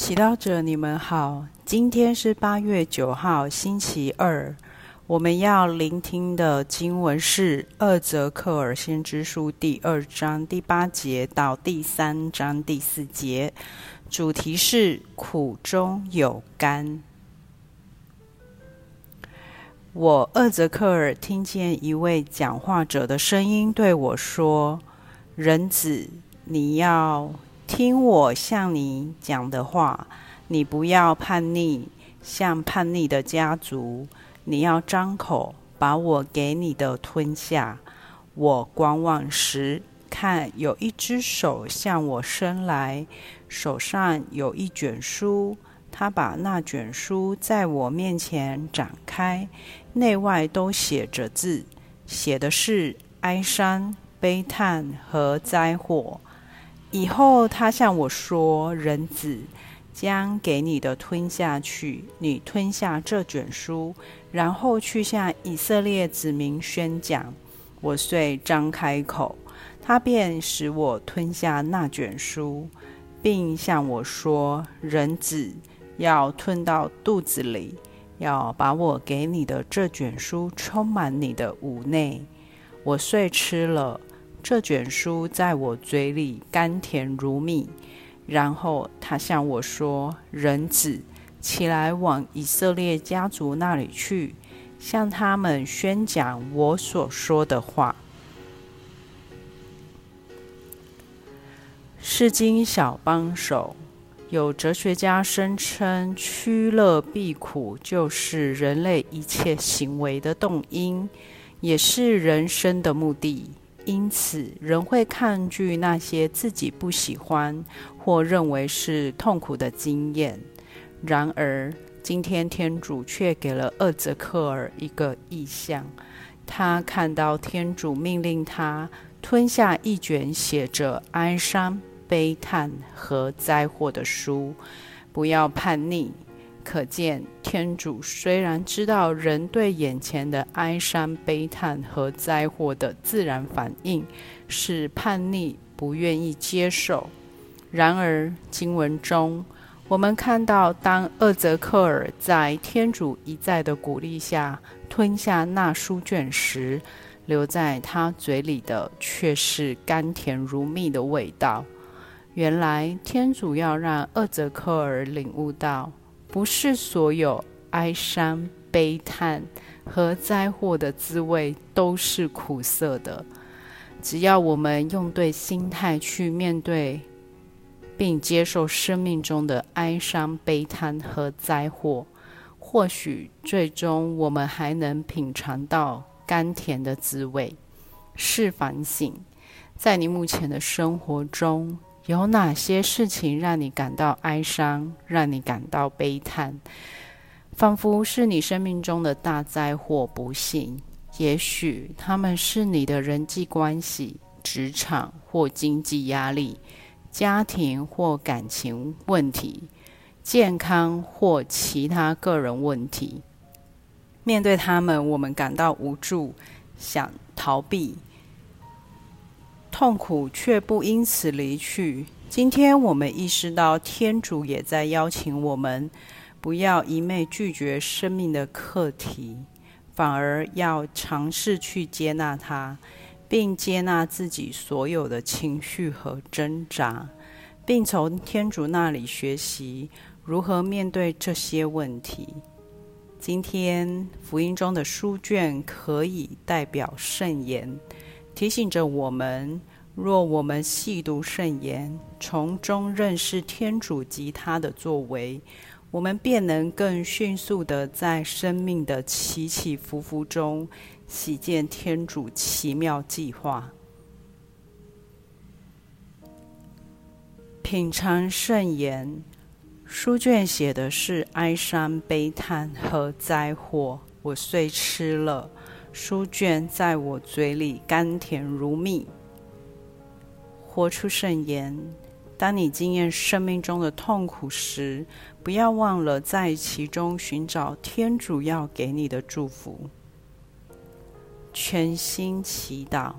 祈祷者，你们好，今天是八月九号，星期二。我们要聆听的经文是《二则克尔先知书》第二章第八节到第三章第四节，主题是苦中有甘。我二则克尔听见一位讲话者的声音对我说：“人子，你要听我向你讲的话，你不要叛逆，像叛逆的家族。”你要张口，把我给你的吞下。我观望时，看有一只手向我伸来，手上有一卷书。他把那卷书在我面前展开，内外都写着字，写的是哀伤、悲叹和灾祸。以后他向我说：“人子。”将给你的吞下去，你吞下这卷书，然后去向以色列子民宣讲。我遂张开口，他便使我吞下那卷书，并向我说：“人子要吞到肚子里，要把我给你的这卷书充满你的五内。”我遂吃了这卷书，在我嘴里甘甜如蜜。然后他向我说：“人子，起来往以色列家族那里去，向他们宣讲我所说的话。”是经小帮手，有哲学家声称，趋乐避苦就是人类一切行为的动因，也是人生的目的。因此，人会抗拒那些自己不喜欢或认为是痛苦的经验。然而，今天天主却给了厄泽克尔一个意象：他看到天主命令他吞下一卷写着哀伤、悲叹和灾祸的书，不要叛逆。可见，天主虽然知道人对眼前的哀伤、悲叹和灾祸的自然反应是叛逆、不愿意接受，然而经文中我们看到，当厄泽克尔在天主一再的鼓励下吞下那书卷时，留在他嘴里的却是甘甜如蜜的味道。原来，天主要让厄泽克尔领悟到。不是所有哀伤、悲叹和灾祸的滋味都是苦涩的。只要我们用对心态去面对，并接受生命中的哀伤、悲叹和灾祸，或许最终我们还能品尝到甘甜的滋味。是反省，在你目前的生活中。有哪些事情让你感到哀伤，让你感到悲叹？仿佛是你生命中的大灾祸、不幸。也许他们是你的人际关系、职场或经济压力、家庭或感情问题、健康或其他个人问题。面对他们，我们感到无助，想逃避。痛苦却不因此离去。今天我们意识到，天主也在邀请我们，不要一昧拒绝生命的课题，反而要尝试去接纳它，并接纳自己所有的情绪和挣扎，并从天主那里学习如何面对这些问题。今天福音中的书卷可以代表圣言，提醒着我们。若我们细读圣言，从中认识天主及他的作为，我们便能更迅速的在生命的起起伏伏中，喜见天主奇妙计划。品尝圣言，书卷写的是哀伤、悲叹和灾祸，我遂吃了。书卷在我嘴里甘甜如蜜。活出圣言。当你经验生命中的痛苦时，不要忘了在其中寻找天主要给你的祝福。全心祈祷，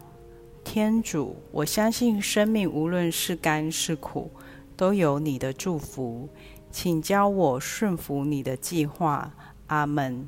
天主，我相信生命无论是甘是苦，都有你的祝福。请教我顺服你的计划。阿门。